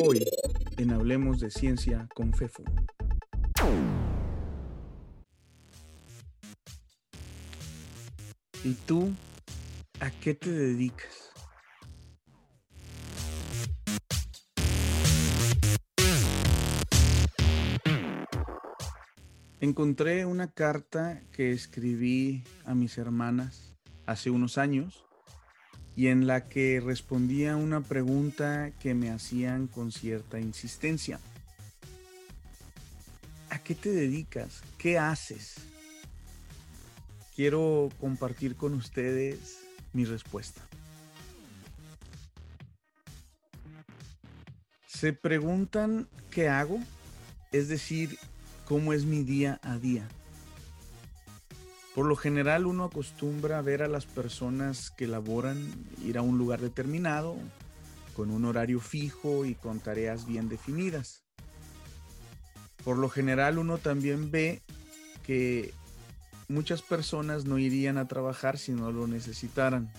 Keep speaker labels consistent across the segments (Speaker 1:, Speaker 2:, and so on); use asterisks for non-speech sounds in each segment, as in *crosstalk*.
Speaker 1: Hoy en Hablemos de Ciencia con FEFU. ¿Y tú a qué te dedicas? Encontré una carta que escribí a mis hermanas hace unos años y en la que respondía una pregunta que me hacían con cierta insistencia. ¿A qué te dedicas? ¿Qué haces? Quiero compartir con ustedes mi respuesta. Se preguntan qué hago, es decir, cómo es mi día a día. Por lo general uno acostumbra ver a las personas que laboran ir a un lugar determinado, con un horario fijo y con tareas bien definidas. Por lo general uno también ve que muchas personas no irían a trabajar si no lo necesitaran.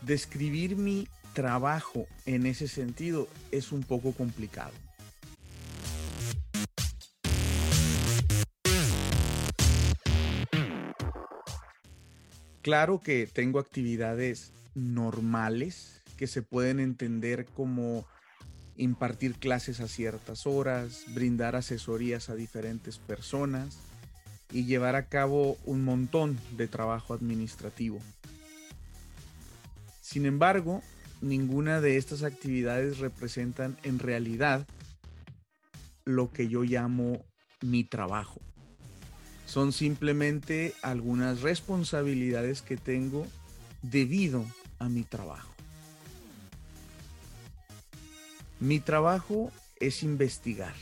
Speaker 1: Describir mi trabajo en ese sentido es un poco complicado. Claro que tengo actividades normales que se pueden entender como impartir clases a ciertas horas, brindar asesorías a diferentes personas y llevar a cabo un montón de trabajo administrativo. Sin embargo, ninguna de estas actividades representan en realidad lo que yo llamo mi trabajo son simplemente algunas responsabilidades que tengo debido a mi trabajo. Mi trabajo es investigar.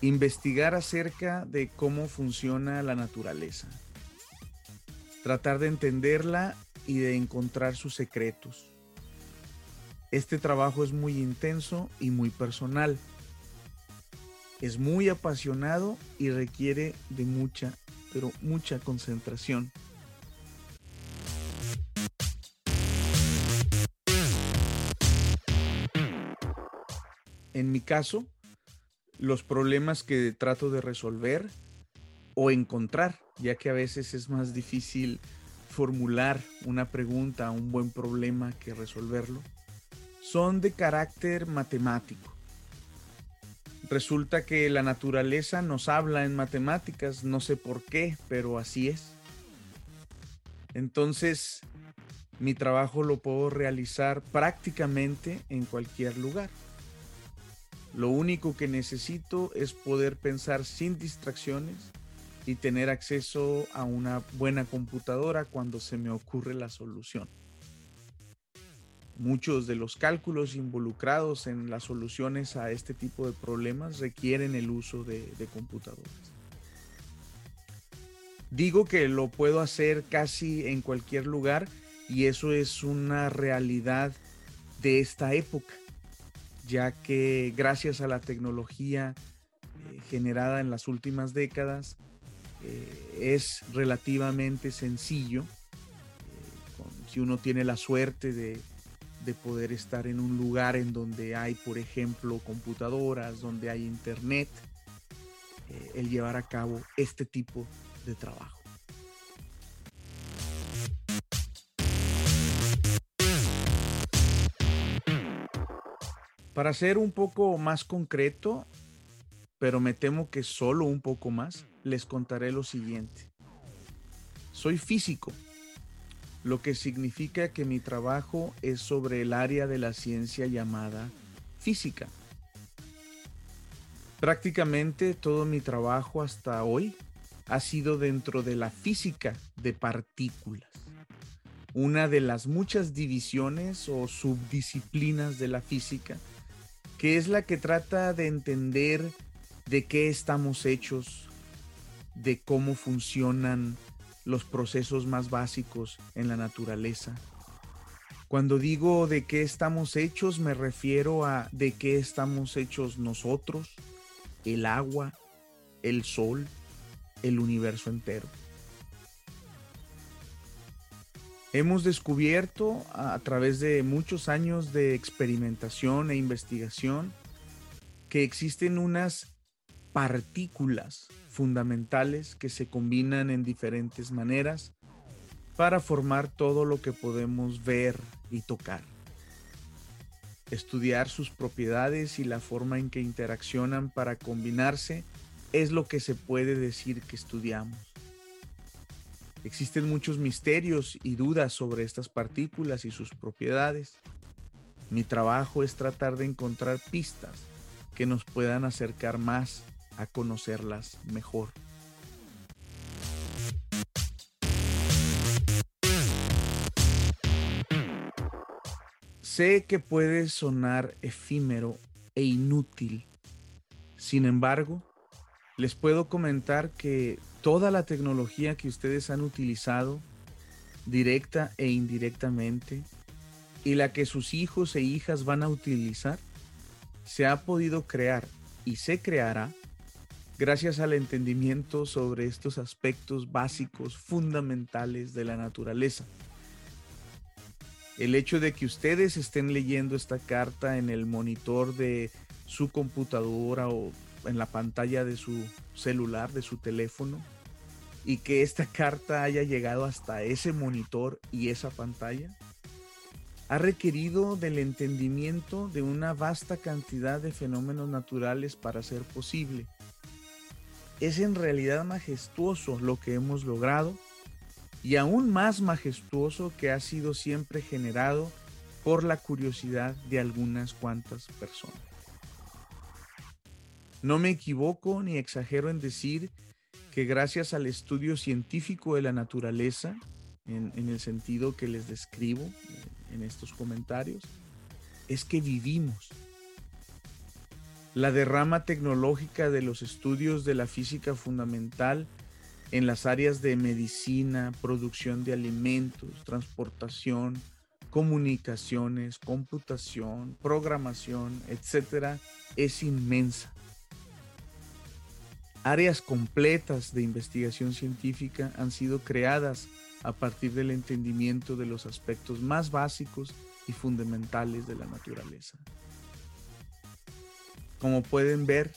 Speaker 1: Investigar acerca de cómo funciona la naturaleza. Tratar de entenderla y de encontrar sus secretos. Este trabajo es muy intenso y muy personal es muy apasionado y requiere de mucha, pero mucha concentración. En mi caso, los problemas que trato de resolver o encontrar, ya que a veces es más difícil formular una pregunta, un buen problema que resolverlo, son de carácter matemático. Resulta que la naturaleza nos habla en matemáticas, no sé por qué, pero así es. Entonces, mi trabajo lo puedo realizar prácticamente en cualquier lugar. Lo único que necesito es poder pensar sin distracciones y tener acceso a una buena computadora cuando se me ocurre la solución. Muchos de los cálculos involucrados en las soluciones a este tipo de problemas requieren el uso de, computadoras. Digo que lo puedo hacer casi en cualquier lugar y eso es una realidad de esta época, ya que gracias a la tecnología eh, generada en las últimas décadas, eh, es relativamente sencillo, eh, si uno tiene la suerte de de poder estar en un lugar en donde hay, por ejemplo, computadoras, donde hay internet, eh, el llevar a cabo este tipo de trabajo. Para ser un poco más concreto, pero me temo que solo un poco más, les contaré lo siguiente. Soy físico lo que significa que mi trabajo es sobre el área de la ciencia llamada física. Prácticamente todo mi trabajo hasta hoy ha sido dentro de la física de partículas, una de las muchas divisiones o subdisciplinas de la física, que es la que trata de entender de qué estamos hechos, de cómo funcionan los procesos más básicos en la naturaleza. Cuando digo de qué estamos hechos, me refiero a de qué estamos hechos nosotros, el agua, el sol, el universo entero. Hemos descubierto a través de muchos años de experimentación e investigación que existen unas partículas fundamentales que se combinan en diferentes maneras para formar todo lo que podemos ver y tocar. Estudiar sus propiedades y la forma en que interaccionan para combinarse es lo que se puede decir que estudiamos. Existen muchos misterios y dudas sobre estas partículas y sus propiedades. Mi trabajo es tratar de encontrar pistas que nos puedan acercar más a conocerlas mejor. Sé que puede sonar efímero e inútil. Sin embargo, les puedo comentar que toda la tecnología que ustedes han utilizado, directa e indirectamente, y la que sus hijos e hijas van a utilizar, se ha podido crear y se creará gracias al entendimiento sobre estos aspectos básicos, fundamentales de la naturaleza. El hecho de que ustedes estén leyendo esta carta en el monitor de su computadora o en la pantalla de su celular, de su teléfono, y que esta carta haya llegado hasta ese monitor y esa pantalla, ha requerido del entendimiento de una vasta cantidad de fenómenos naturales para ser posible. Es en realidad majestuoso lo que hemos logrado y aún más majestuoso que ha sido siempre generado por la curiosidad de algunas cuantas personas. No me equivoco ni exagero en decir que gracias al estudio científico de la naturaleza, en, el sentido que les describo eh, en estos comentarios, es que vivimos. La derrama tecnológica de los estudios de la física fundamental en las áreas de medicina, producción de alimentos, transportación, comunicaciones, computación, programación, etcétera, es inmensa. Áreas completas de investigación científica han sido creadas a partir del entendimiento de los aspectos más básicos y fundamentales de la naturaleza. Como pueden ver,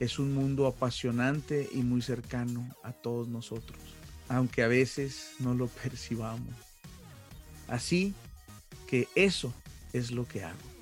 Speaker 1: es un mundo apasionante y muy cercano a todos nosotros, aunque a veces no lo *laughs* percibamos. Así que eso es lo que hago.